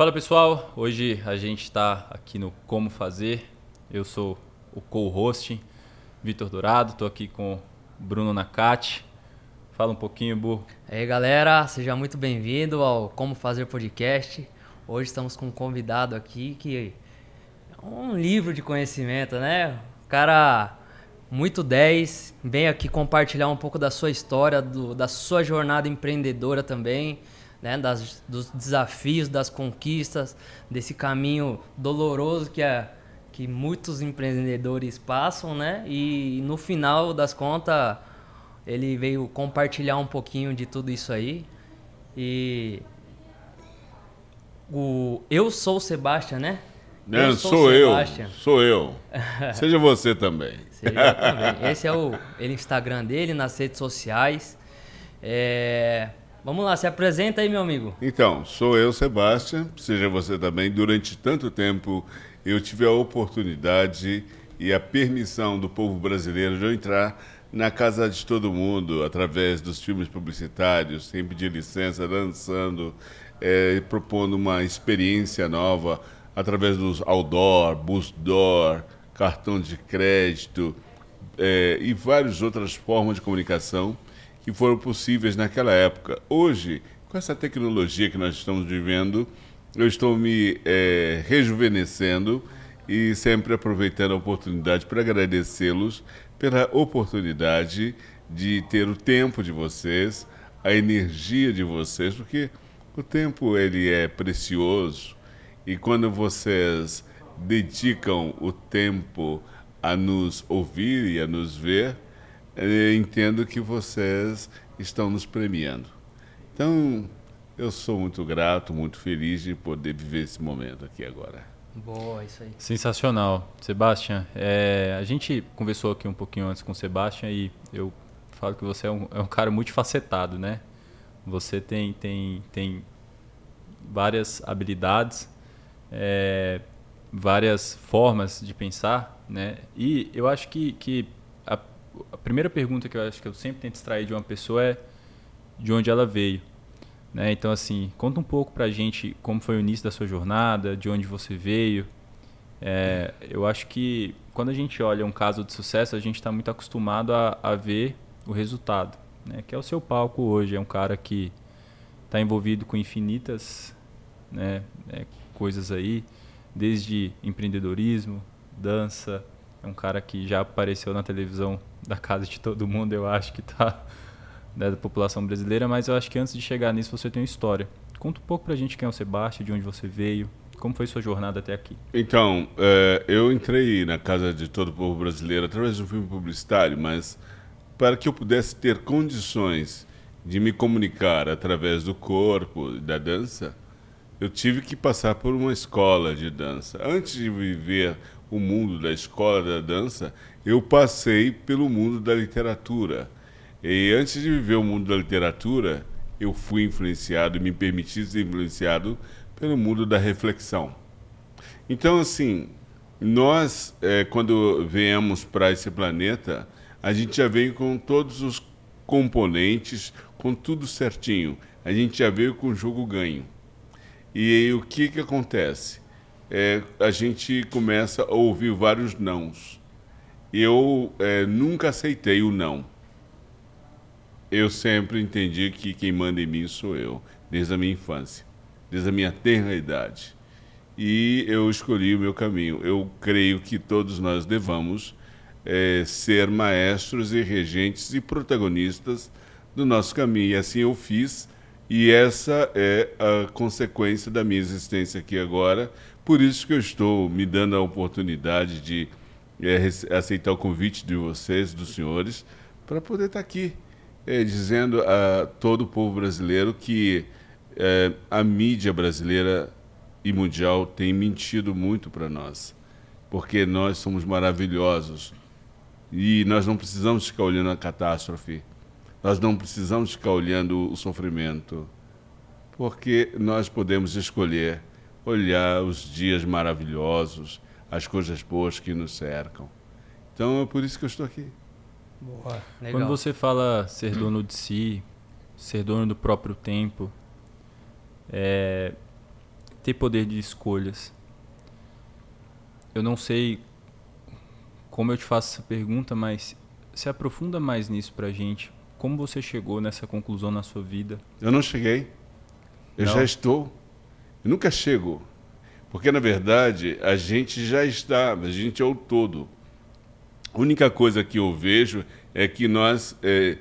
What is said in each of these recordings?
Fala pessoal, hoje a gente está aqui no Como Fazer. Eu sou o co-host Vitor Dourado, estou aqui com Bruno Nakati. Fala um pouquinho, Bu. E aí galera, seja muito bem-vindo ao Como Fazer Podcast. Hoje estamos com um convidado aqui que é um livro de conhecimento, né? Cara muito 10, vem aqui compartilhar um pouco da sua história, do, da sua jornada empreendedora também né, das, dos desafios, das conquistas, desse caminho doloroso que, é, que muitos empreendedores passam, né? E no final das contas, ele veio compartilhar um pouquinho de tudo isso aí. E o Eu Sou o Sebastian, né? Não, eu sou, sou eu. Sou eu. Seja você também. Seja também. Esse é o ele, Instagram dele, nas redes sociais. É, Vamos lá, se apresenta aí, meu amigo. Então, sou eu, Sebastião, seja você também. Durante tanto tempo eu tive a oportunidade e a permissão do povo brasileiro de eu entrar na casa de todo mundo através dos filmes publicitários, sem pedir licença, dançando, é, propondo uma experiência nova através dos outdoor, bus door, cartão de crédito é, e várias outras formas de comunicação que foram possíveis naquela época. Hoje, com essa tecnologia que nós estamos vivendo, eu estou me é, rejuvenescendo e sempre aproveitando a oportunidade para agradecê-los pela oportunidade de ter o tempo de vocês, a energia de vocês, porque o tempo ele é precioso e quando vocês dedicam o tempo a nos ouvir e a nos ver, eu entendo que vocês estão nos premiando. Então, eu sou muito grato, muito feliz de poder viver esse momento aqui agora. Boa, isso aí. Sensacional. Sebastião, é, a gente conversou aqui um pouquinho antes com o Sebastião e eu falo que você é um, é um cara multifacetado, né? Você tem, tem, tem várias habilidades, é, várias formas de pensar, né? E eu acho que, que a primeira pergunta que eu acho que eu sempre tento extrair de uma pessoa é de onde ela veio. Né? Então, assim, conta um pouco pra gente como foi o início da sua jornada, de onde você veio. É, eu acho que quando a gente olha um caso de sucesso, a gente está muito acostumado a, a, ver o resultado, né? que é o seu palco hoje. É um cara que está envolvido com infinitas né, é, coisas aí, desde empreendedorismo, dança. É um cara que já apareceu na televisão da casa de todo mundo, eu acho que tá né, da população brasileira, mas eu acho que antes de chegar nisso você tem uma história. Conta um pouco pra gente quem é o Sebastião, de onde você veio, como foi sua jornada até aqui? Então, é, eu entrei na casa de todo o povo brasileiro através de um filme publicitário, mas para que eu pudesse ter condições de me comunicar através do corpo da dança, eu tive que passar por uma escola de dança. Antes de viver o mundo da escola da dança, eu passei pelo mundo da literatura. E antes de viver o mundo da literatura, eu fui influenciado e me permiti ser influenciado pelo mundo da reflexão. Então, assim, nós, é, quando viemos para esse planeta, a gente já veio com todos os componentes, com tudo certinho. A gente já veio com o jogo ganho. E aí, o que, que acontece? É, a gente começa a ouvir vários nãos eu é, nunca aceitei o não. Eu sempre entendi que quem manda em mim sou eu, desde a minha infância, desde a minha tenra idade. E eu escolhi o meu caminho. Eu creio que todos nós devamos é, ser maestros e regentes e protagonistas do nosso caminho. E assim eu fiz, e essa é a consequência da minha existência aqui agora. Por isso que eu estou me dando a oportunidade de é, aceitar o convite de vocês, dos senhores, para poder estar tá aqui é, dizendo a todo o povo brasileiro que é, a mídia brasileira e mundial tem mentido muito para nós, porque nós somos maravilhosos e nós não precisamos ficar olhando a catástrofe, nós não precisamos ficar olhando o sofrimento, porque nós podemos escolher olhar os dias maravilhosos as coisas boas que nos cercam. Então é por isso que eu estou aqui. Boa, legal. Quando você fala ser dono de si, ser dono do próprio tempo, é, ter poder de escolhas. Eu não sei como eu te faço essa pergunta, mas se aprofunda mais nisso pra gente. Como você chegou nessa conclusão na sua vida? Eu não cheguei. Eu Não? já estou. Eu nunca chego. Porque, na verdade, a gente já está, a gente é o todo. A única coisa que eu vejo é que nós eh,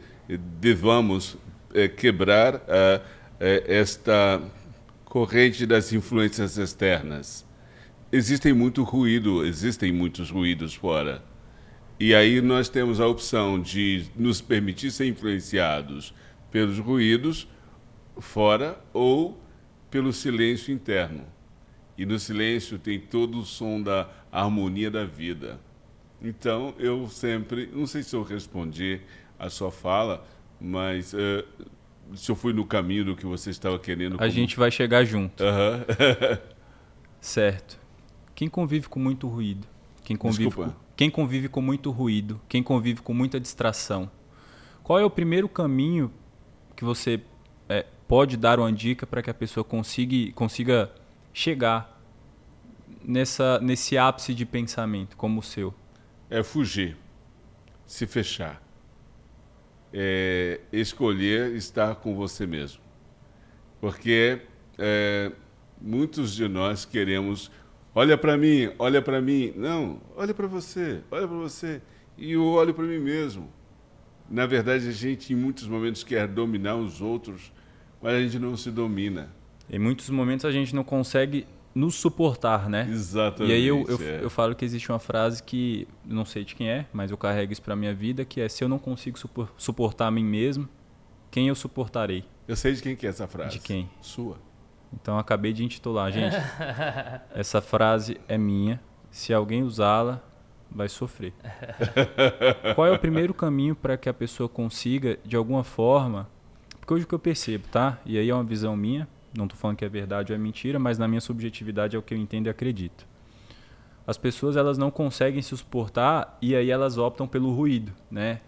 devamos eh, quebrar ah, eh, esta corrente das influências externas. Existem muito ruído, existem muitos ruídos fora. E aí nós temos a opção de nos permitir ser influenciados pelos ruídos fora ou pelo silêncio interno. E no silêncio tem todo o som da harmonia da vida. Então eu sempre, não sei se eu respondi a sua fala, mas eh, se eu fui no caminho do que você estava querendo. A como- gente vai chegar junto, certo? Quem convive com muito ruído? Quem convive, Desculpa. com, quem convive com muito ruído? Quem convive com muita distração? Qual é o primeiro caminho que você é, pode dar uma dica para que a pessoa consiga, consiga chegar nessa, nesse ápice de pensamento como o seu? É fugir, se fechar. É escolher estar com você mesmo. Porque é, muitos de nós queremos, olha para mim, olha para mim. Não, olha para você, olha para você. E eu olho para mim mesmo. Na verdade, a gente em muitos momentos quer dominar os outros, mas a gente não se domina. Em muitos momentos a gente não consegue nos suportar, né? Exatamente. E aí eu, eu, é. eu falo que existe uma frase que não sei de quem é, mas eu carrego isso para minha vida, que é se eu não consigo supor- suportar a mim mesmo, quem eu suportarei? Eu sei de quem que é essa frase. De quem? Sua. Então eu acabei de intitular, gente. Essa frase é minha. Se alguém usá-la, vai sofrer. Qual é o primeiro caminho para que a pessoa consiga, de alguma forma, porque hoje o que eu percebo, tá? E aí é uma visão minha, não estou falando que é verdade ou é mentira, mas na minha subjetividade é o que eu entendo e acredito. As pessoas elas não conseguem se suportar e aí elas optam pelo ruído, né?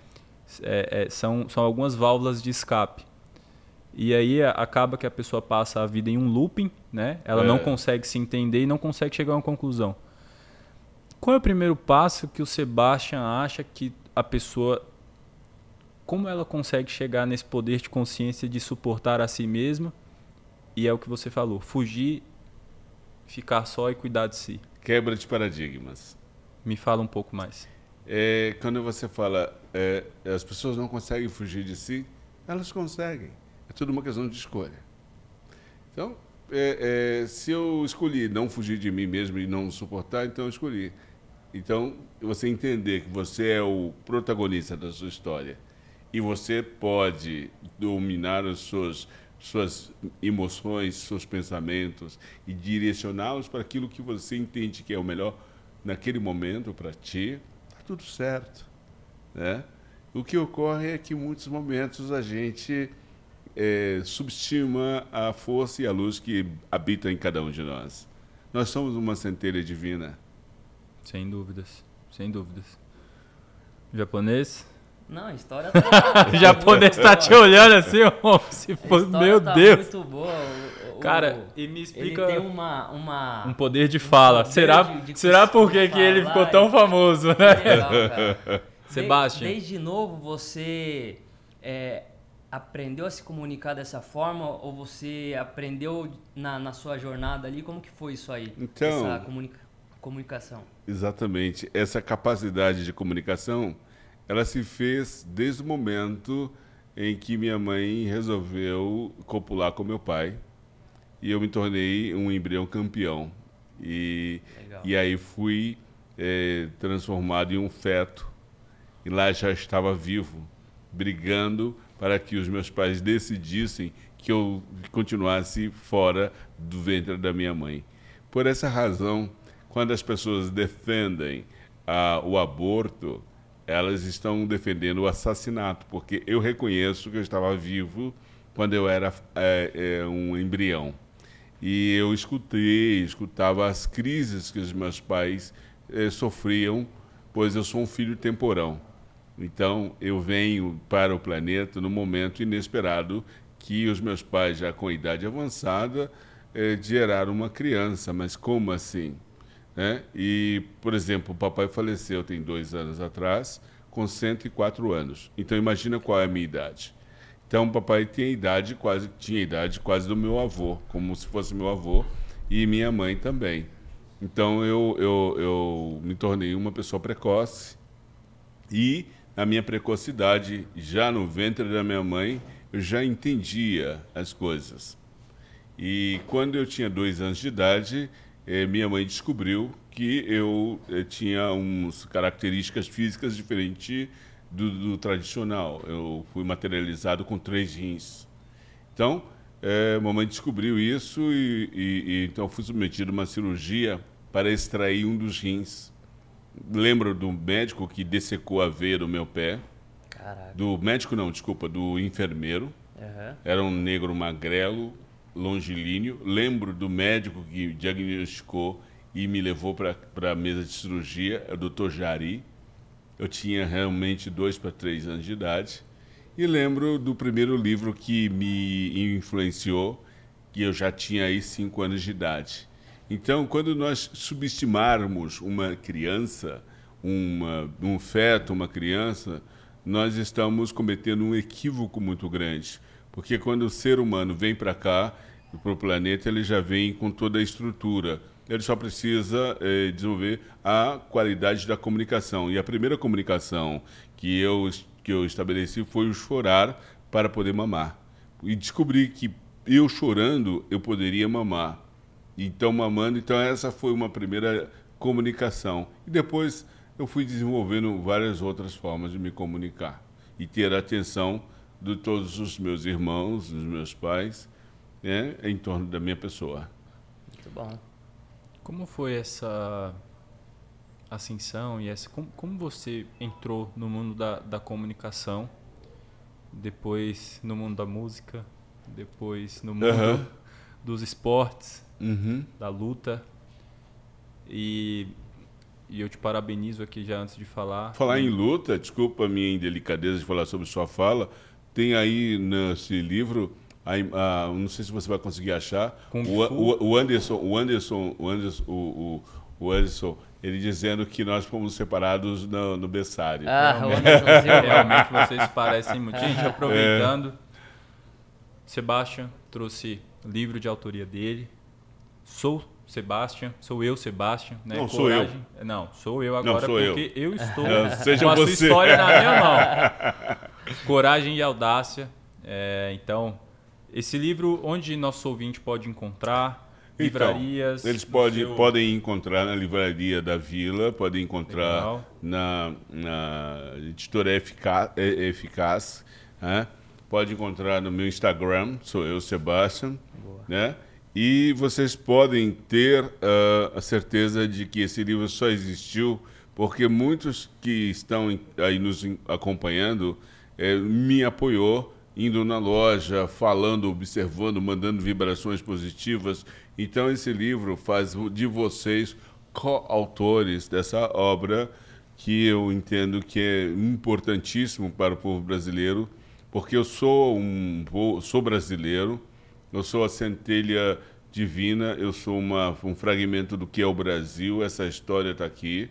É- é- são, são algumas válvulas de escape. E aí a- acaba que a pessoa passa a vida em um looping, né? Ela É. não consegue se entender e não consegue chegar a uma conclusão. Qual é o primeiro passo que o Sebastian acha que a pessoa como ela consegue chegar nesse poder de consciência de suportar a si mesma? E é o que você falou, fugir, ficar só e cuidar de si. Quebra de paradigmas. Me fala um pouco mais. É, quando você fala é, as pessoas não conseguem fugir de si, elas conseguem. É tudo uma questão de escolha. Então, é, é, se eu escolhi não fugir de mim mesmo e não suportar, então eu escolhi. Então, você entender que você é o protagonista da sua história e você pode dominar as suas, suas emoções, seus pensamentos e direcioná-los para aquilo que você entende que é o melhor naquele momento para ti, tá tudo certo, né? O que ocorre é que em muitos momentos a gente é, subestima a força e a luz que habitam em cada um de nós. Nós somos uma centelha divina. Sem dúvidas, sem dúvidas. Japonês? Não, a história tá. O japonês tá te olhando assim, ó, se história meu tá Deus. muito boa. o- o- Cara, e me ele explica tem uma. uma... um poder de fala. poder será de- de será cons- por que ele ficou tão e- famoso, né? Legal, cara. Sebastian. De- Desde novo você é, aprendeu a se comunicar dessa forma ou você aprendeu na, na sua jornada ali? Como que foi isso aí? Então- Essa comunica- comunicação. Exatamente. Essa capacidade de comunicação, ela se fez desde o momento em que minha mãe resolveu copular com meu pai e eu me tornei um embrião campeão. E, Legal. e aí fui eh, transformado em um feto e lá já estava vivo, brigando para que os meus pais decidissem que eu continuasse fora do ventre da minha mãe. Por essa razão, quando as pessoas defendem ah, o aborto, elas estão defendendo o assassinato, porque eu reconheço que eu estava vivo quando eu era é, é, um embrião. E eu escutei, escutava as crises que os meus pais eh, sofriam, pois eu sou um filho temporão. Então, eu venho para o planeta no momento inesperado que os meus pais, já com idade avançada, é, gerar uma criança, mas como assim? Né? E, por exemplo, o papai faleceu tem dois anos atrás, com 104 anos. Então imagina qual é a minha idade. Então o papai tinha idade quase tinha idade quase do meu avô, como se fosse meu avô, e minha mãe também. Então eu, eu, eu me tornei uma pessoa precoce e a minha precocidade, já no ventre da minha mãe, eu já entendia as coisas. E quando eu tinha dois anos de idade, eh, minha mãe descobriu que eu eh, tinha umas características físicas diferentes do, do, tradicional. Eu fui materializado com três rins. Então, eh, mamãe descobriu isso e, e, e então fui submetido a uma cirurgia para extrair um dos rins. Lembro do médico que dessecou a veia do meu pé. Caraca. Do médico não, desculpa, do enfermeiro. Uhum. Era um negro magrelo, longilíneo. Lembro do médico que diagnosticou e me levou para a mesa de cirurgia, é o Dr. Jari. Eu tinha realmente dois para três anos de idade. E lembro do primeiro livro que me influenciou, que eu já tinha aí cinco anos de idade. Então, quando nós subestimarmos uma criança, uma, um feto, uma criança, nós estamos cometendo um equívoco muito grande. Porque quando o ser humano vem para cá, para o planeta, ele já vem com toda a estrutura. Ele só precisa eh, desenvolver a qualidade da comunicação. E a primeira comunicação que eu, que eu estabeleci foi o chorar para poder mamar. E descobri que eu chorando, eu poderia mamar. Então, mamando, então essa foi uma primeira comunicação. E depois eu fui desenvolvendo várias outras formas de me comunicar e ter atenção de todos os meus irmãos, dos meus pais, né, em torno da minha pessoa. Muito bom. Como foi essa ascensão e essa como, como você entrou no mundo da, da comunicação, depois no mundo da música, depois no mundo Aham. dos esportes, Uhum. da luta e, e eu te parabenizo aqui já antes de falar. Falar em luta, desculpa a minha indelicadeza de falar sobre sua fala, tem aí nesse livro, a, a- não sei se você vai conseguir achar, o, o, o Anderson, o Anderson, o Anderson, o, o, o Anderson, ele dizendo que nós fomos separados no, no berçário. Ah, o Anderson Silva. Realmente vocês parecem muito. Gente, É. aproveitando, Sebastian trouxe livro de autoria dele. Sou Sebastian, sou eu, Sebastian. Né? Não, sou eu. Não, sou eu agora sou eu. porque eu, estou É, seja com a sua você. história na minha mão. Coragem e audácia. É, então, esse livro, onde nosso ouvinte pode encontrar? Então, livrarias. Eles no podem, seu- podem encontrar na livraria da Vila, podem encontrar na, na editora Eficaz, Eficaz né? pode encontrar no meu Instagram, sou eu, Sebastian. Né? E vocês podem ter ah, a certeza de que esse livro só existiu porque muitos que estão aí nos acompanhando eh, me apoiou indo na loja, falando, observando, mandando vibrações positivas. Então esse livro faz de vocês coautores dessa obra que eu entendo que é importantíssimo para o povo brasileiro, porque eu sou um sou brasileiro, eu sou a centelha divina, eu sou uma, um fragmento do que é o Brasil, essa história está aqui.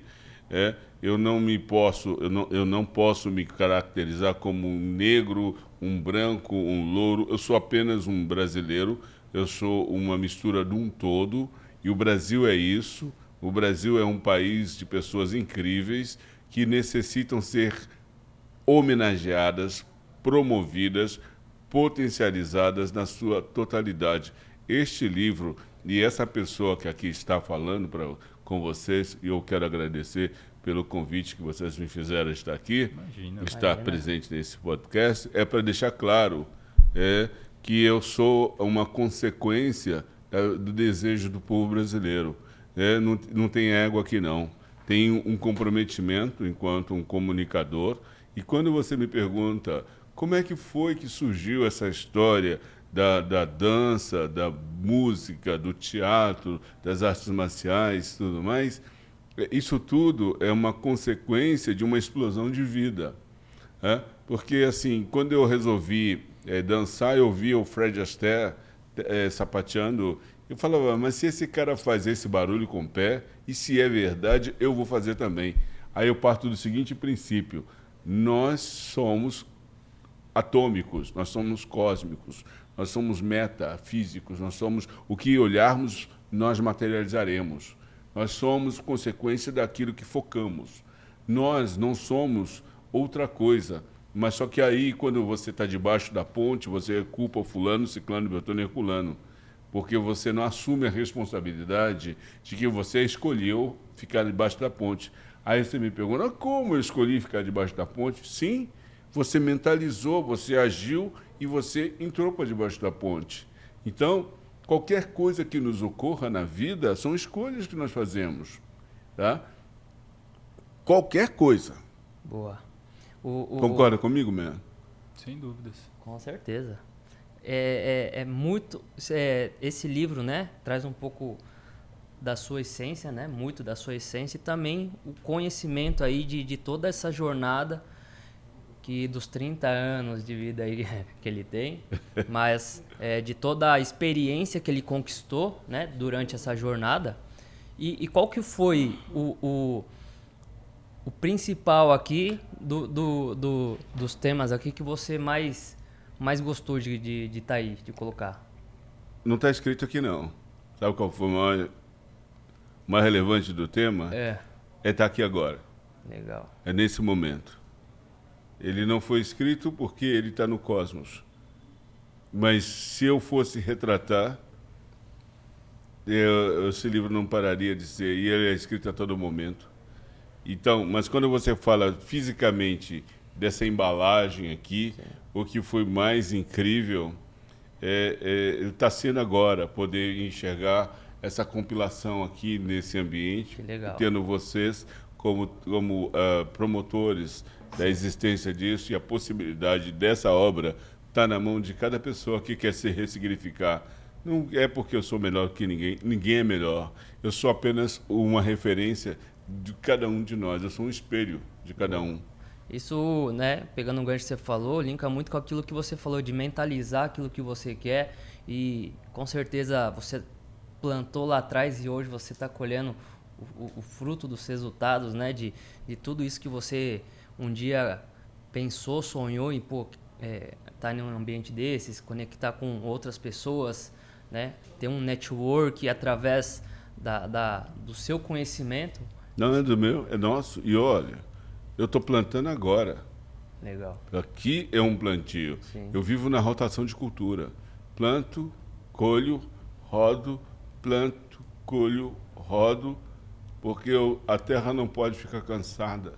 É, eu não me posso, eu não, eu não posso me caracterizar como um negro, um branco, um louro. Eu sou apenas um brasileiro. Eu sou uma mistura de um todo. E o Brasil é isso. O Brasil é um país de pessoas incríveis que necessitam ser homenageadas, promovidas, potencializadas na sua totalidade. Este livro e essa pessoa que aqui está falando pra, com vocês, e eu quero agradecer pelo convite que vocês me fizeram estar aqui, Imagina. estar Imagina. presente nesse podcast, é para deixar claro é, que eu sou uma consequência é, do desejo do povo brasileiro. É, não, não tem ego aqui, não. Tem um comprometimento enquanto um comunicador. E quando você me pergunta como é que foi que surgiu essa história da, da dança, da música, do teatro, das artes marciais tudo mais, é, isso tudo é uma consequência de uma explosão de vida. É? Porque, assim, quando eu resolvi eh, dançar, eu via o Fred Astaire eh, sapateando Eu falava, mas se esse cara faz esse barulho com o pé, e se é verdade, eu vou fazer também. Aí eu parto do seguinte princípio: nós somos atômicos, nós somos cósmicos, nós somos metafísicos, nós somos o que olharmos, nós materializaremos. Nós somos consequência daquilo que focamos. Nós não somos outra coisa. Mas só que aí, quando você está debaixo da ponte, você culpa o fulano, ciclano, beltrano e herculano. Porque você não assume a responsabilidade de que você escolheu ficar debaixo da ponte. Aí você me pergunta, como eu escolhi ficar debaixo da ponte? Sim, você mentalizou, você agiu e você entrou para debaixo da ponte. Então, qualquer coisa que nos ocorra na vida são escolhas que nós fazemos. Tá? Qualquer coisa. Boa. O, o, Concorda comigo, man? Sem dúvidas. Com certeza. É, é, é muito. É, esse livro, né, traz um pouco da sua essência, né, muito da sua essência e também o conhecimento aí de, de toda essa jornada que dos 30 anos de vida aí que ele tem, mas é, de toda a experiência que ele conquistou, né, durante essa jornada. E, e qual que foi o, o, o principal aqui do, do, do, dos temas aqui que você mais mais gostou de estar de, de tá aí, de colocar? Não está escrito aqui não. Sabe qual foi o mais, mais relevante do tema? É. É estar tá aqui agora. Legal. É nesse momento. Ele não foi escrito porque ele está no cosmos. Mas se eu fosse retratar, eu, esse livro não pararia de ser. E ele é escrito a todo momento. Então, mas quando você fala fisicamente dessa embalagem aqui, Sim. o que foi mais incrível é, está é, sendo agora poder enxergar essa compilação aqui nesse ambiente, tendo vocês como, como uh, promotores da existência disso e a possibilidade dessa obra estar tá na mão de cada pessoa que quer se ressignificar. Não é porque eu sou melhor que ninguém, ninguém é melhor. Eu sou apenas uma referência de cada um de nós, eu sou um espelho de cada um. Isso, né, pegando um gancho que você falou, linka muito com aquilo que você falou de mentalizar aquilo que você quer e com certeza você plantou lá atrás e hoje você está colhendo o, o, o, fruto dos resultados, né, de, de tudo isso que você um dia pensou, sonhou em pô, é, estar tá em um ambiente desses, se conectar com outras pessoas, né, ter um network através da, da, do seu conhecimento. Não é do meu, é nosso. E olha, eu estou plantando agora. Legal. Aqui é um plantio. Sim. Eu vivo na rotação de cultura. Planto, colho, rodo, planto, colho, rodo, porque eu, a terra não pode ficar cansada.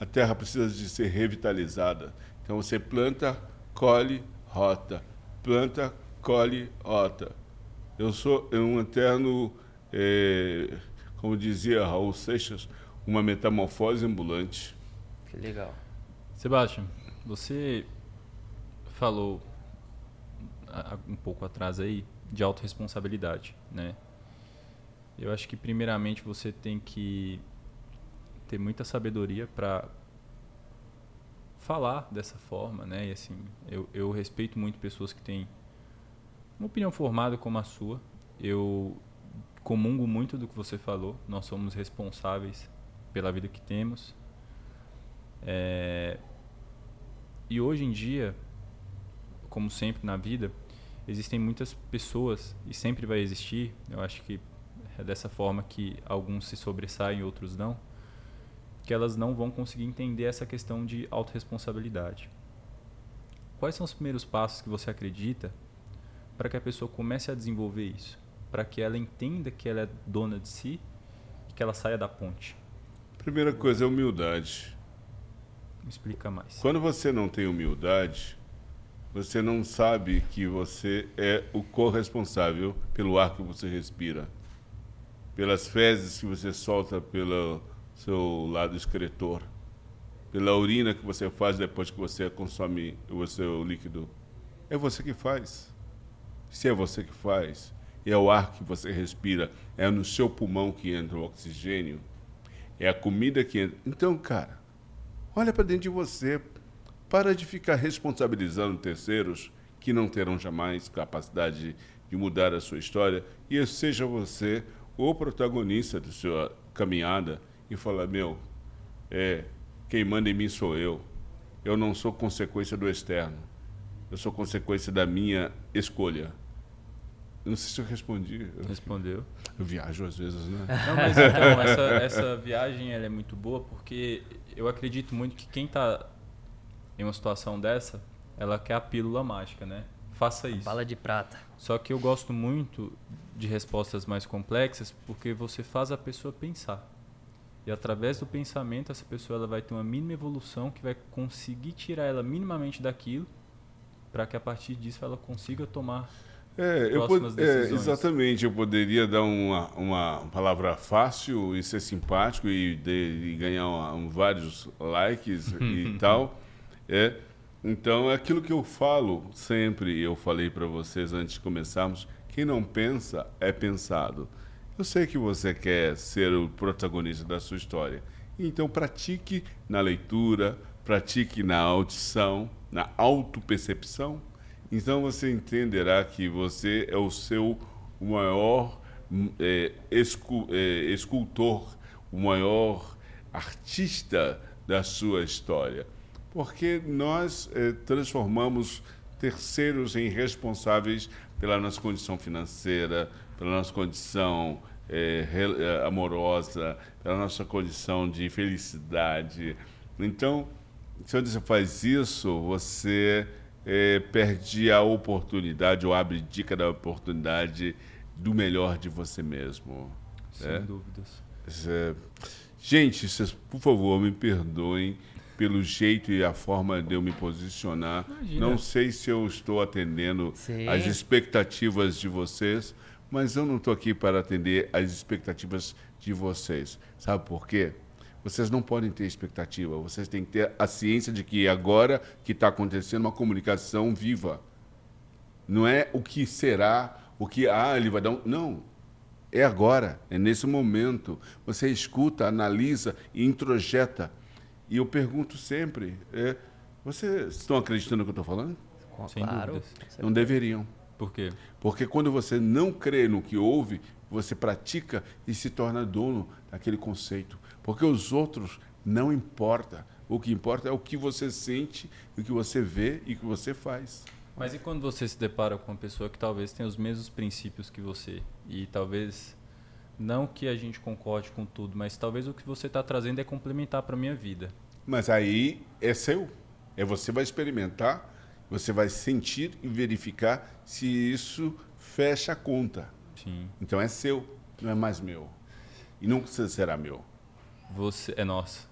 A terra precisa de ser revitalizada. Então você planta, colhe, rota. Planta, colhe, rota. Eu sou um eterno, é, como dizia Raul Seixas, uma metamorfose ambulante. Que legal. Sebastião, você falou um pouco atrás aí de autorresponsabilidade, né? Eu acho que primeiramente você tem que ter muita sabedoria para falar dessa forma, né? E assim, eu, eu respeito muito pessoas que têm uma opinião formada como a sua. Eu comungo muito do que você falou. Nós somos responsáveis pela vida que temos, é, e hoje em dia, como sempre na vida, existem muitas pessoas e sempre vai existir. Eu acho que é dessa forma que alguns se sobressaem, outros não, que elas não vão conseguir entender essa questão de autorresponsabilidade. Quais são os primeiros passos que você acredita para que a pessoa comece a desenvolver isso? Para que ela entenda que ela é dona de si e que ela saia da ponte? Primeira coisa é humildade. Explica mais. Quando você não tem humildade, você não sabe que você é o corresponsável pelo ar que você respira, pelas fezes que você solta pelo seu lado excretor, pela urina que você faz depois que você consome o seu líquido. É você que faz. Se é você que faz, é o ar que você respira, é no seu pulmão que entra o oxigênio, é a comida que entra. Então, cara, Olha para dentro de você. Para de ficar responsabilizando terceiros que não terão jamais capacidade de mudar a sua história e seja você o protagonista da sua caminhada e falar meu é quem manda em mim sou eu. Eu não sou consequência do externo. Eu sou consequência da minha escolha. Eu não sei se eu respondi. Respondeu. eu viajo às vezes né? Não mas então essa, essa viagem ela é muito boa porque eu acredito muito que quem está em uma situação dessa ela quer a pílula mágica né? Faça isso. Bala de prata. Só que eu gosto muito de respostas mais complexas porque você faz a pessoa pensar. E através do pensamento, essa pessoa ela vai ter uma mínima evolução que vai conseguir tirar ela minimamente daquilo para que a partir disso ela consiga tomar é, eu pod- é, exatamente, eu poderia dar uma, uma palavra fácil e ser simpático e, de, e ganhar uma, um, vários likes e tal. É, então, é aquilo que eu falo sempre, eu falei para vocês antes de começarmos, quem não pensa é pensado. Eu sei que você quer ser o protagonista da sua história. Então, pratique na leitura, pratique na audição, na autopercepção. Então, você entenderá que você é o seu maior é, escu, é, escultor, o maior artista da sua história porque nós eh, transformamos terceiros em responsáveis pela nossa condição financeira, pela nossa condição eh, amorosa, pela nossa condição de felicidade. Então, se você faz isso, você eh, perde a oportunidade ou abre dica da oportunidade do melhor de você mesmo. Sem é? dúvidas. Gente, vocês, por favor, me perdoem pelo jeito e a forma de eu me posicionar. Imagina. Não sei se eu estou atendendo Sim. as expectativas de vocês, mas eu não estou aqui para atender as expectativas de vocês. Sabe por quê? Vocês não podem ter expectativa, vocês têm que ter a ciência de que agora que está acontecendo uma comunicação viva. Não é o que será, o que, ah, ele vai dar um. Não. É agora, é nesse momento. Você escuta, analisa e introjeta e eu pergunto sempre: é, vocês estão acreditando no que eu estou falando? Sem claro. Dúvidas. Não deveriam. Por quê? Porque quando você não crê no que ouve, você pratica e se torna dono daquele conceito. Porque os outros não importa. O que importa é o que você sente, o que você vê e o que você faz. Mas e quando você se depara com uma pessoa que talvez tenha os mesmos princípios que você e talvez não que a gente concorde com tudo, mas talvez o que você está trazendo é complementar para minha vida. Mas aí é seu. É você vai experimentar, você vai sentir e verificar se isso fecha a conta. Sim. Então é seu, não é mais meu. E nunca será meu. Você é nosso.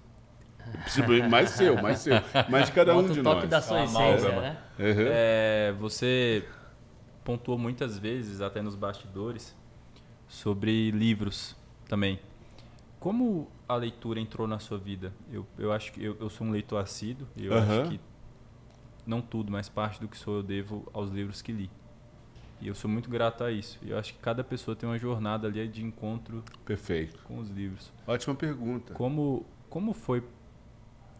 Mais seu, mais seu. Mais de cada Bota um de o nós. toque da sua essência, né? Uhum. É, você pontuou muitas vezes, até nos bastidores, sobre livros também. Como a leitura entrou na sua vida? Eu, eu acho que eu, eu sou um leitor assíduo e eu uhum. acho que não tudo, mas parte do que sou eu devo aos livros que li. E eu sou muito grato a isso. E eu acho que cada pessoa tem uma jornada ali de encontro Perfeito. com os livros. Ótima pergunta. Como, como foi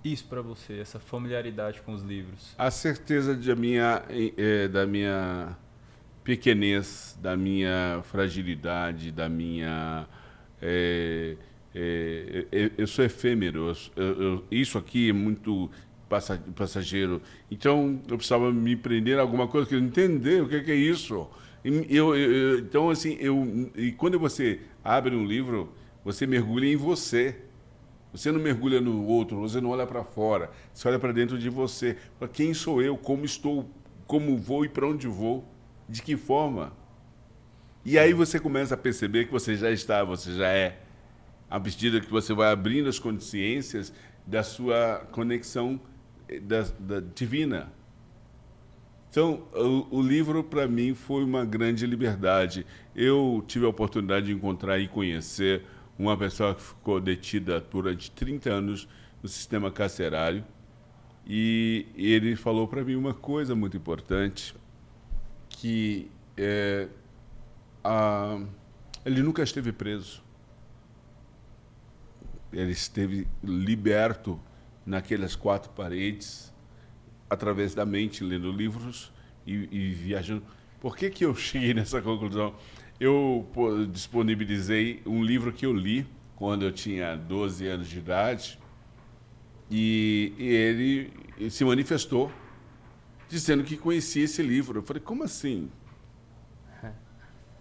isso para você, essa familiaridade com os livros? A certeza de minha, é, da minha pequenez, da minha fragilidade, da minha. É, é, eu sou efêmero, eu, eu, isso aqui é muito passageiro. Então eu precisava me prender a alguma coisa que eu entender o que é, é isso. Eu, eu, então assim, eu e quando você abre um livro, você mergulha em você. Você não mergulha no outro, você não olha para fora, você olha para dentro de você. Quem sou eu? Como estou? Como vou e para onde vou? De que forma? E aí você começa a perceber que você já está, você já é. À medida que você vai abrindo as consciências da sua conexão da, da divina. Então, o, o livro para mim foi uma grande liberdade. Eu tive a oportunidade de encontrar e conhecer uma pessoa que ficou detida durante 30 anos no sistema carcerário. E ele falou para mim uma coisa muito importante que é, a, ele nunca esteve preso. Ele esteve liberto naquelas quatro paredes, através da mente, lendo livros e, e viajando. Por que, que eu cheguei nessa conclusão? Eu pô, disponibilizei um livro que eu li quando eu tinha 12 anos de idade e, e ele, ele se manifestou dizendo que conhecia esse livro. Eu falei, como assim?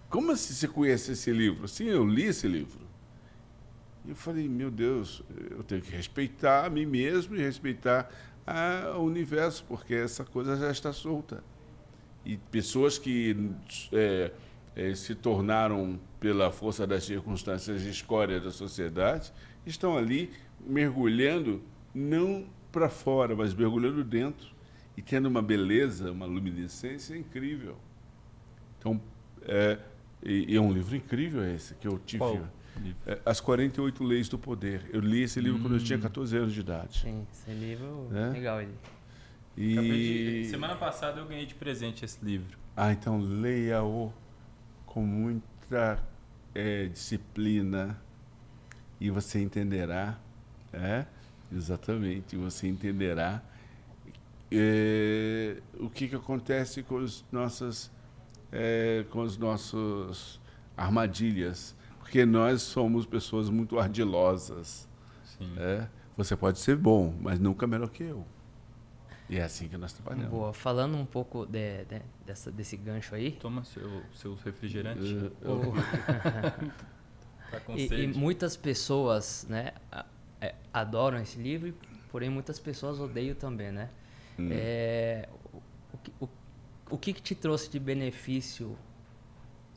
Como assim você conhece esse livro? Sim, eu li esse livro. E eu falei, meu Deus, eu tenho que respeitar a mim mesmo e respeitar o universo, porque essa coisa já está solta. E pessoas que é, é, se tornaram, pela força das circunstâncias, escória da sociedade, estão ali mergulhando, não para fora, mas mergulhando dentro e tendo uma beleza, uma luminescência incrível. Então, é, e, e é um livro incrível esse que eu tive. Qual? É, As 48 Leis do Poder. Eu li esse livro hum. quando eu tinha 14 anos de idade. Sim, esse livro É? legal ele. E... De... Semana passada eu ganhei de presente esse livro. Ah, então leia-o com muita é, disciplina e você entenderá, é, exatamente, você entenderá é, o que, que acontece com os nossas, é, com os nossos armadilhas, porque nós somos pessoas muito ardilosas. Sim. É? Você pode ser bom, mas nunca melhor que eu. E é assim que nós trabalhamos. Boa, falando um pouco de- de- dessa, desse gancho aí. Toma seu, seu refrigerante. Eu- o- Tá com e, e muitas pessoas, né, é, adoram esse livro, porém muitas pessoas odeiam também, né? Hum. É, o, o o, o que, que te trouxe de benefício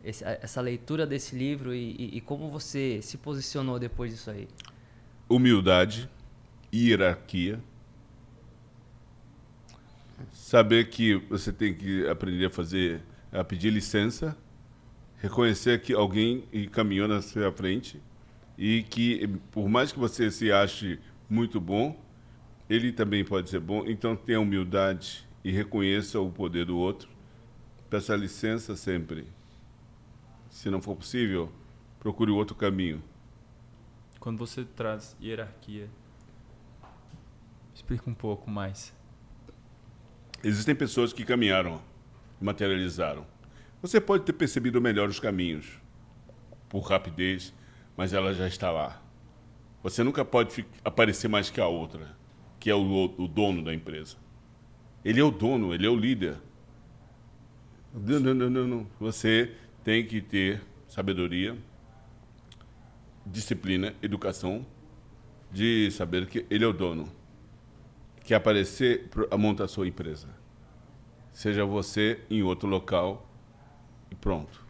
esse- essa leitura desse livro e, e- e como você se posicionou depois disso aí? humildade, hierarquia, saber que você tem que aprender a fazer, a pedir licença, reconhecer que alguém caminhou na sua frente e que por mais que você se ache muito bom, ele também pode ser bom. Então tenha humildade e reconheça o poder do outro. Peça licença sempre. Se não for possível, procure outro caminho. Quando você traz hierarquia, explica um pouco mais. Existem pessoas que caminharam, materializaram. Você pode ter percebido melhor os caminhos, por rapidez, mas ela já está lá. Você nunca pode aparecer mais que a outra, que é o, o dono da empresa. Ele é o dono, ele é o líder. Não, não, não, não. Você tem que ter sabedoria, disciplina, educação, de saber que ele é o dono. Quer aparecer, monta a sua empresa. Seja você em outro local e pronto.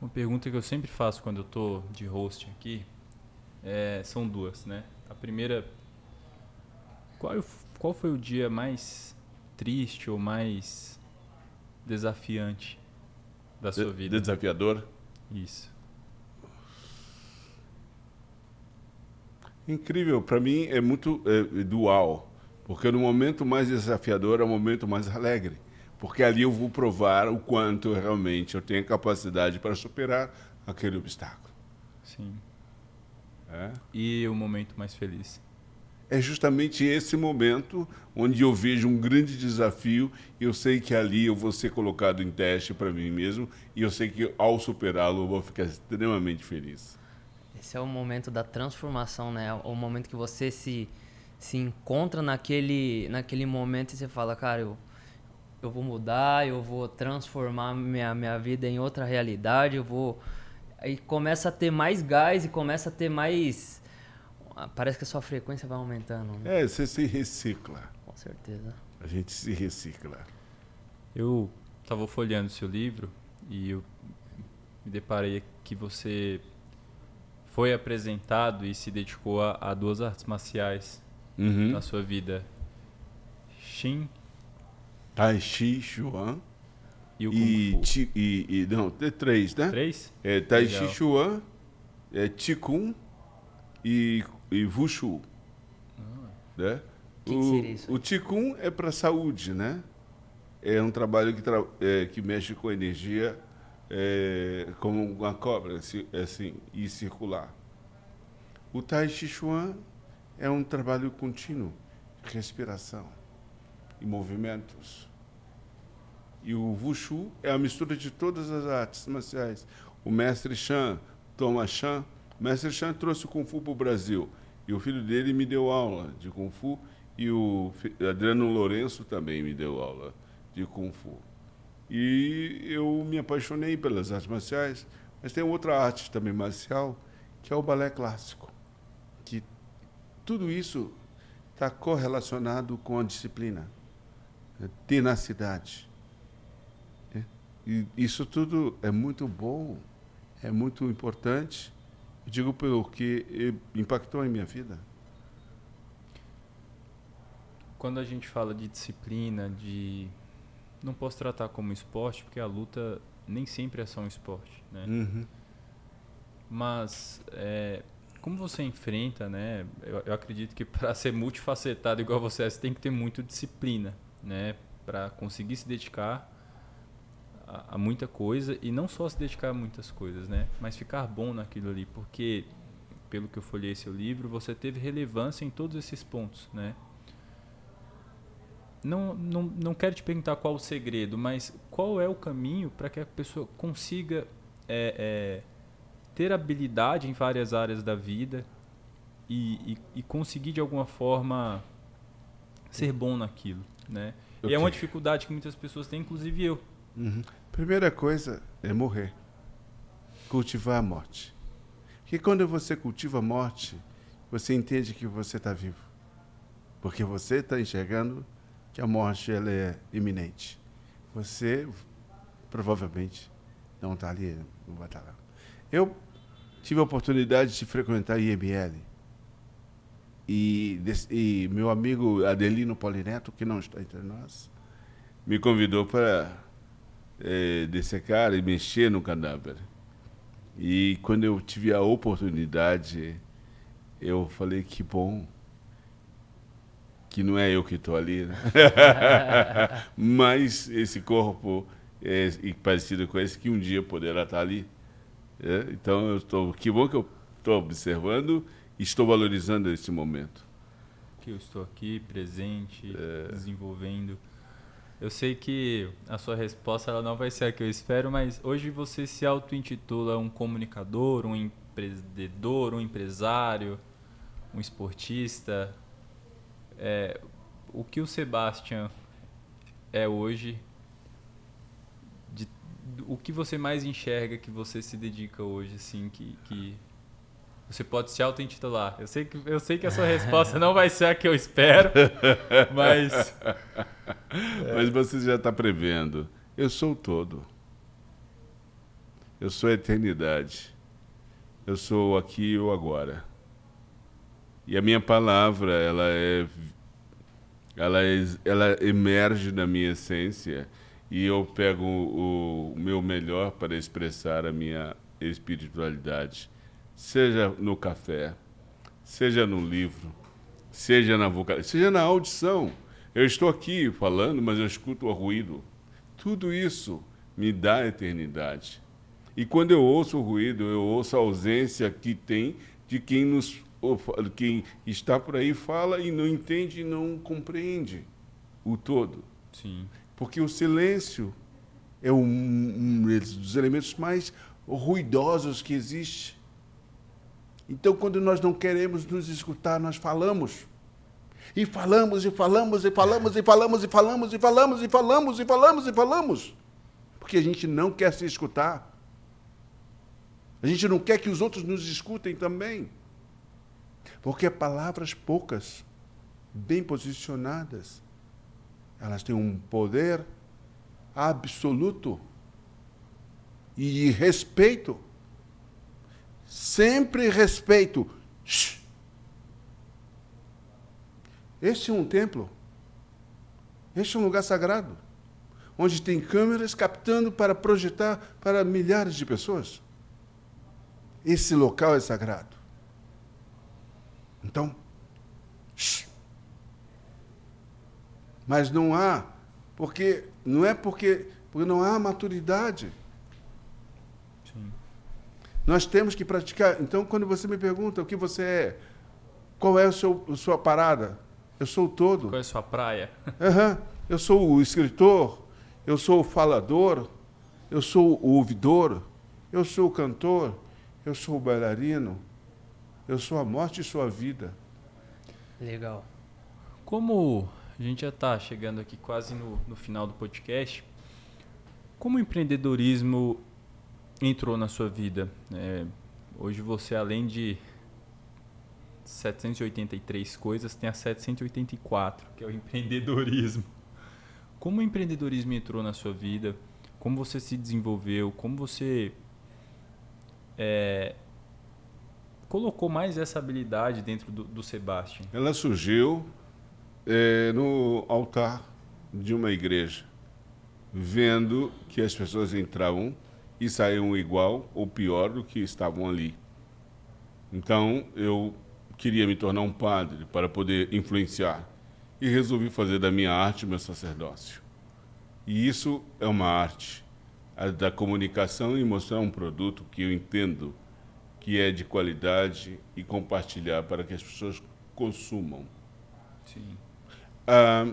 Uma pergunta que eu sempre faço quando eu tô de host aqui é, são duas, né? A primeira, qual, é qual foi o dia mais triste ou mais desafiante da sua De- vida? Desafiador. Isso. Incrível, para mim é muito é, dual, porque no momento mais desafiador é o momento mais alegre, porque ali eu vou provar o quanto realmente eu tenho capacidade para superar aquele obstáculo. Sim. é? E o momento mais feliz? É justamente esse momento onde eu vejo um grande desafio e eu sei que ali eu vou ser colocado em teste para mim mesmo e eu sei que ao superá-lo eu vou ficar extremamente feliz. Esse é o momento da transformação, né? O momento que você se, se encontra naquele, naquele momento e você fala, cara, eu, eu vou mudar, eu vou transformar minha, minha vida em outra realidade, eu vou. Aí começa a ter mais gás e começa a ter mais. Parece que a sua frequência vai aumentando. Né? É, você se recicla. Com certeza. A gente se recicla. Eu estava folheando seu livro e eu me deparei que você foi apresentado e se dedicou a, a duas artes marciais Uhum. na sua vida. Shin Tai Chi Chuan e o e, chi, e, e não, tem três, né? Três? É Tai Legal. Chi Chuan, é Qigong e, e Wushu. Né? Que que o, seria isso? o Qigong é para saúde, né? É um trabalho que, tra- é, que mexe com energia é, como uma cobra, assim, e circular. O Tai Chi Chuan é um trabalho contínuo, respiração e movimentos. E o Wushu é a mistura de todas as artes marciais. O mestre Chan, Thomas Chan, o mestre Chan trouxe o Kung Fu para o Brasil. E o filho dele me deu aula de Kung Fu. E o Adriano Lourenço também me deu aula de Kung Fu. E eu me apaixonei pelas artes marciais. Mas tem outra arte também marcial, que é o balé clássico. Que tudo isso está correlacionado com a disciplina, a tenacidade. É? E isso tudo é muito bom, é muito importante. Digo pelo que impactou em minha vida. Quando a gente fala de disciplina, de não posso tratar como esporte, porque a luta nem sempre é só um esporte, né? Uhum. Mas é, como você enfrenta, né? Eu, eu acredito que para ser multifacetado igual você é, você tem que ter muito disciplina, né? Para conseguir se dedicar a, a, muita coisa e não só se dedicar a muitas coisas, né? Mas ficar bom naquilo ali, porque pelo que eu folhei seu livro, você teve relevância em todos esses pontos, né? Não, não, não quero te perguntar qual o segredo, mas qual é o caminho para que a pessoa consiga é, é, ter habilidade em várias áreas da vida e, e, e conseguir de alguma forma ser bom naquilo, né? Okay. E é uma dificuldade que muitas pessoas têm, inclusive eu. Uhum. Primeira coisa é morrer, cultivar a morte. Porque quando você cultiva a morte, você entende que você está vivo, porque você está enxergando que a morte ela é iminente. Você provavelmente não está ali, não vai estar tá lá. Eu tive a oportunidade de frequentar a IML. E, e meu amigo Adelino Polineto, que não está entre nós, me convidou para é, dessecar e mexer no cadáver. E quando eu tive a oportunidade, eu falei que bom que não é eu que estou ali, né? mas esse corpo é parecido com esse que um dia poderá estar ali. É, então, eu estou. Que bom que eu estou observando e estou valorizando esse momento. Que eu estou aqui, presente, é. desenvolvendo. Eu sei que a sua resposta ela não vai ser a que eu espero, mas hoje você se auto-intitula um comunicador, um empreendedor, um empresário, um esportista. É, o que o Sebastian é hoje o que você mais enxerga que você se dedica hoje, assim, que, que você pode se auto-intitular? Eu sei, que, eu sei que a sua resposta não vai ser a que eu espero, mas... É. Mas você já está prevendo. Eu sou o todo. Eu sou a eternidade. Eu sou aqui e o agora. E a minha palavra, ela é ela, é, ela emerge da minha essência e eu pego o, o meu melhor para expressar a minha espiritualidade, seja no café, seja no livro, seja na vocal, seja na audição. Eu estou aqui falando, mas eu escuto o ruído. Tudo isso me dá eternidade. E quando eu ouço o ruído, eu ouço a ausência que tem de quem nos quem está por aí fala e não entende e não compreende o todo. Sim. Porque o silêncio é um, um dos elementos mais ruidosos que existe. Então, quando nós não queremos nos escutar, nós falamos. E falamos, e falamos, e falamos, e falamos, e falamos, e falamos, e falamos, e falamos, e falamos. Porque a gente não quer se escutar. A gente não quer que os outros nos escutem também. Porque palavras poucas, bem posicionadas, elas têm um poder absoluto e respeito. Sempre respeito. Este é um templo. Este é um lugar sagrado. Onde tem câmeras captando para projetar para milhares de pessoas. Esse local é sagrado. Então, shh, mas não há, porque não é porque, porque não há maturidade. Nós temos que praticar. Então, quando você me pergunta o que você é, qual é o seu, a sua parada? Eu sou o todo. Qual é a sua praia? Uhum. Eu sou o escritor, eu sou o falador, eu sou o ouvidor, eu sou o cantor, eu sou o bailarino, eu sou a morte e sua vida. Legal. Como a gente já está chegando aqui quase no, no final do podcast, como o empreendedorismo entrou na sua vida? É, hoje você, além de 783 coisas, tem a 784, que é o empreendedorismo. Como o empreendedorismo entrou na sua vida? Como você se desenvolveu? Como você é, colocou mais essa habilidade dentro do, do Sebastian? Ela surgiu é, no altar de uma igreja, vendo que as pessoas entravam e saíam igual ou pior do que estavam ali. Então eu queria me tornar um padre para poder influenciar e resolvi fazer da minha arte meu sacerdócio. E isso é uma arte a da comunicação e mostrar um produto que eu entendo que é de qualidade e compartilhar para que as pessoas consumam. Sim. Ah,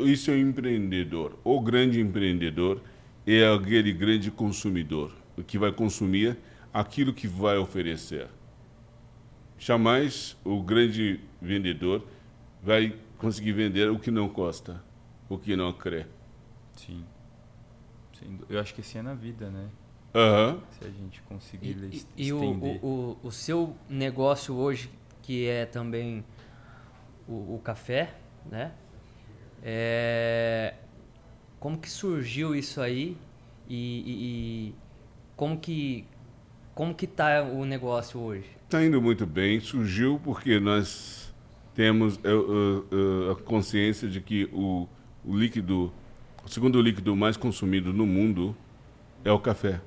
isso é um empreendedor. O grande empreendedor é aquele grande consumidor, que vai consumir aquilo que vai oferecer. Jamais o grande vendedor vai conseguir vender o que não gosta, o que não crê. Sim. Eu acho que assim é na vida, né? Aham. Se a gente conseguir E, e- e o, o, o seu negócio hoje, que é também o, o café, né? É, como que surgiu isso aí e, e- e como que como que tá o negócio hoje? Está indo muito bem. Surgiu porque nós temos eh, a consciência de que o, o líquido, o segundo líquido mais consumido no mundo é o café.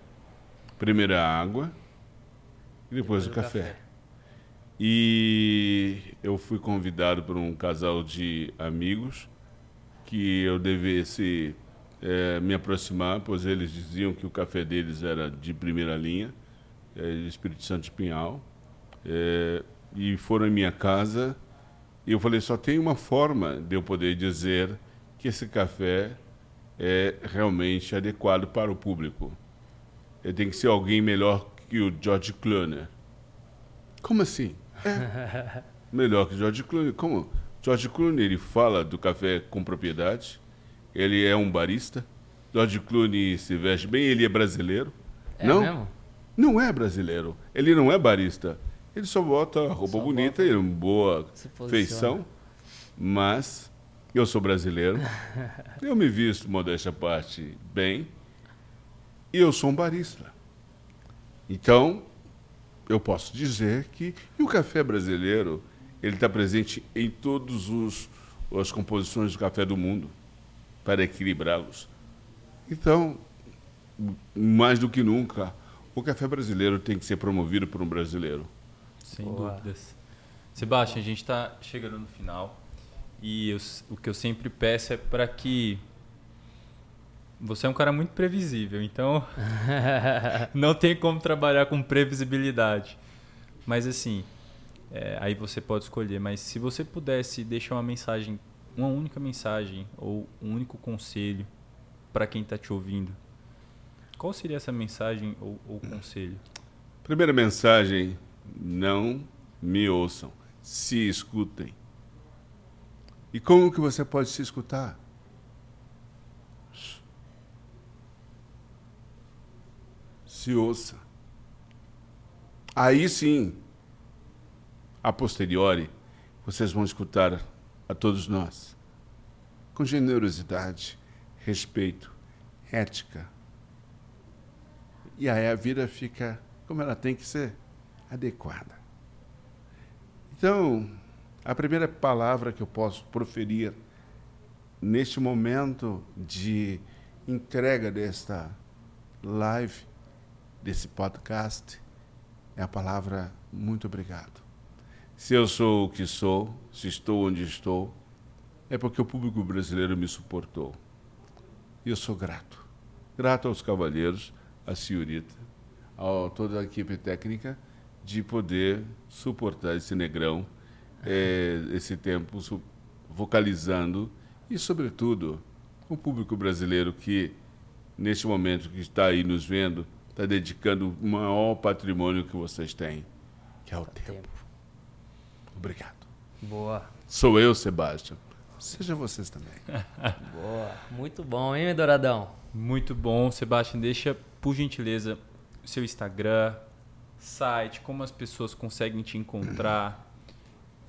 Primeiro a água e depois, o café. E eu fui convidado por um casal de amigos que eu devesse eh, me aproximar, pois eles diziam que o café deles era de primeira linha, de Espírito Santo de Pinhal. Eh, e foram em minha casa e eu falei, só tem uma forma de eu poder dizer que esse café é realmente adequado para o público. Ele tem que ser alguém melhor que o George Clooney. Como assim? É. melhor que o George Clooney. Como? George Clooney ele fala do café com propriedade. Ele é um barista. George Clooney se veste bem. Ele é brasileiro. É não? mesmo? Não é brasileiro. Ele não é barista. Ele só bota roupa Só bonita bota- e uma boa feição. Mas eu sou brasileiro. eu me visto, modéstia à parte, bem. E eu sou um barista. Então, eu posso dizer que e o café brasileiro ele está presente em todos os as composições do café do mundo para equilibrá-los. Então, mais do que nunca, o café brasileiro tem que ser promovido por um brasileiro. Sem Boa. dúvidas. Sebastião, a gente está chegando no final e eu o que eu sempre peço é para que você é um cara muito previsível, então não tem como trabalhar com previsibilidade. Mas assim, é, aí você pode escolher. Mas se você pudesse deixar uma mensagem, uma única mensagem ou um único conselho para quem está te ouvindo, qual seria essa mensagem ou, ou conselho? Primeira mensagem: não me ouçam, se escutem. E como que você pode se escutar? Se ouça. Aí sim, a posteriori, vocês vão escutar a todos nós com generosidade, respeito, ética. E aí a vida fica como ela tem que ser, adequada. Então, a primeira palavra que eu posso proferir neste momento de entrega desta live, desse podcast, é a palavra muito obrigado. Se eu sou o que sou, se estou onde estou, é porque o público brasileiro me suportou. E eu sou grato. Grato aos cavalheiros, à senhorita, a toda a equipe técnica de poder suportar esse negrão, eh, esse tempo vocalizando e, sobretudo, o público brasileiro que, neste momento que está aí nos vendo, está dedicando o maior patrimônio que vocês têm, que é o tempo. Obrigado. Boa. Sou eu, Sebastião. Seja vocês também. Boa. Muito bom, hein, Douradão? Muito bom, Sebastião. Deixa, por gentileza, seu Instagram, site, como as pessoas conseguem te encontrar.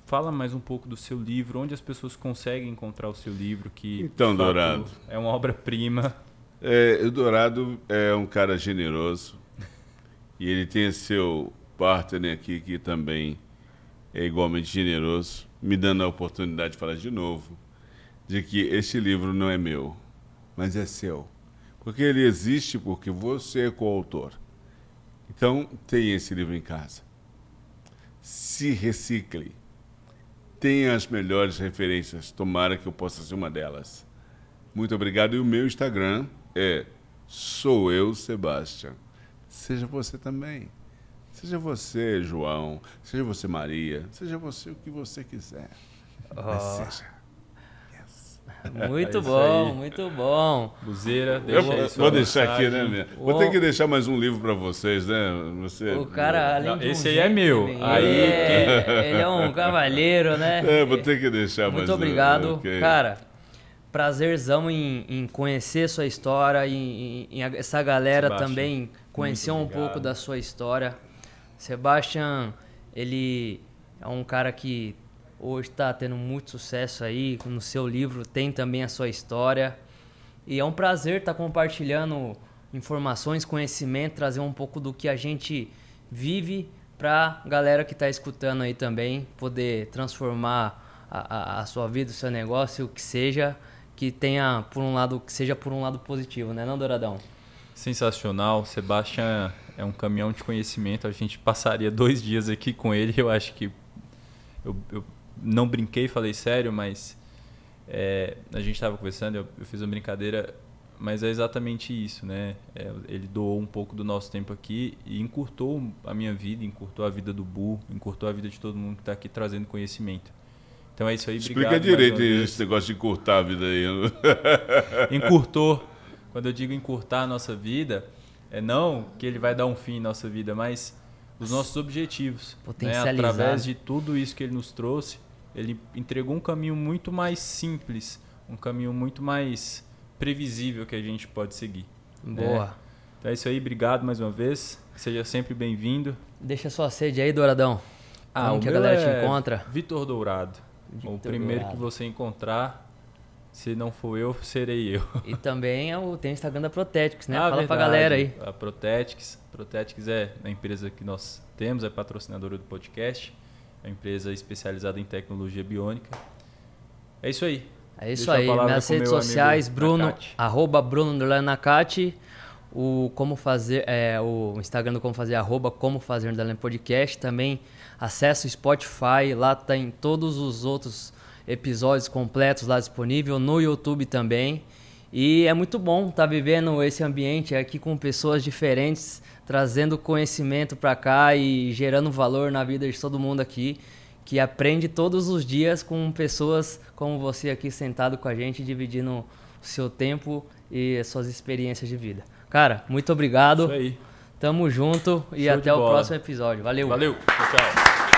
Fala mais um pouco do seu livro, onde as pessoas conseguem encontrar o seu livro, que então, Dourado é uma obra-prima. É, o Dourado é um cara generoso e ele tem seu partner aqui que também é igualmente generoso, me dando a oportunidade de falar de novo de que este livro não é meu, mas é seu. Porque ele existe porque você é coautor. Então, tenha esse livro em casa. Se recicle. Tenha as melhores referências. Tomara que eu possa ser uma delas. Muito obrigado. E o meu Instagram é Sou Eu Sebastião. Seja você também. Seja você, João. Seja você, Maria. Seja você o que você quiser. Oh. Mas seja. Muito é bom, aí. muito bom. Buzeira, deixa vou, vou deixar aqui, né, minha? Vou ter que deixar mais um livro para vocês, né? Você, o cara, além Não, esse aí é meu. aí é, ele é um cavalheiro, né? É, vou ter que deixar muito mais Muito obrigado, okay. cara. Prazerzão em, em conhecer sua história, em, em, em essa galera Sebastião, também conhecer um pouco da sua história. Sebastian, ele é um cara que hoje está tendo muito sucesso aí no seu livro, tem também a sua história. E é um prazer estar tá compartilhando informações, conhecimento, trazer um pouco do que a gente vive para galera que está escutando aí também poder transformar a, a, a, sua vida, o seu negócio, o que seja, que tenha por um lado que seja por um lado positivo, né, não, Douradão? Sensacional, Sebastião é um caminhão de conhecimento. A gente passaria dois dias aqui com ele. Eu acho que eu, eu não brinquei, falei sério, mas é, a gente estava conversando, eu, eu, fiz uma brincadeira, mas é exatamente isso, né? É, ele doou um pouco do nosso tempo aqui e encurtou a minha vida, encurtou a vida do Bu, encurtou a vida de todo mundo que está aqui trazendo conhecimento. Então é isso aí, Explica obrigado. Direito esse negócio de encurtar a vida aí. Encurtou. Quando eu digo encurtar a nossa vida, é não que ele vai dar um fim em nossa vida, mas os nossos objetivos. Né? Através de tudo isso que ele nos trouxe, ele entregou um caminho muito mais simples, um caminho muito mais previsível que a gente pode seguir. Boa. É. Então é isso aí, obrigado mais uma vez. Seja sempre bem-vindo. Deixa sua sede aí, Douradão. Ah, Como que a galera é te encontra? Vitor Dourado. Vitor o primeiro Dourado. que você encontrar, se não for eu, serei eu. E também é tem o Instagram da Protetics, né? Ah, Fala verdade. pra galera aí. A Protetics. Protetics é a empresa que nós temos, é patrocinadora do podcast. É uma empresa especializada em tecnologia biônica. É isso aí. É isso Deixa aí. Nas redes sociais, Bruno, arroba Bruno Nakati. O como fazer, é, o Instagram do Como Fazer, arroba Como Fazer Podcast. Também acessa o Spotify, lá tem todos os outros episódios completos lá disponível, no YouTube também. E é muito bom estar tá vivendo esse ambiente aqui com pessoas diferentes, trazendo conhecimento para cá e gerando valor na vida de todo mundo aqui, que aprende todos os dias com pessoas como você aqui sentado com a gente, dividindo o seu tempo e as suas experiências de vida. Cara, muito obrigado. Isso aí. Tamo junto e Show até o próximo episódio. Valeu. Valeu. Tchau, tchau.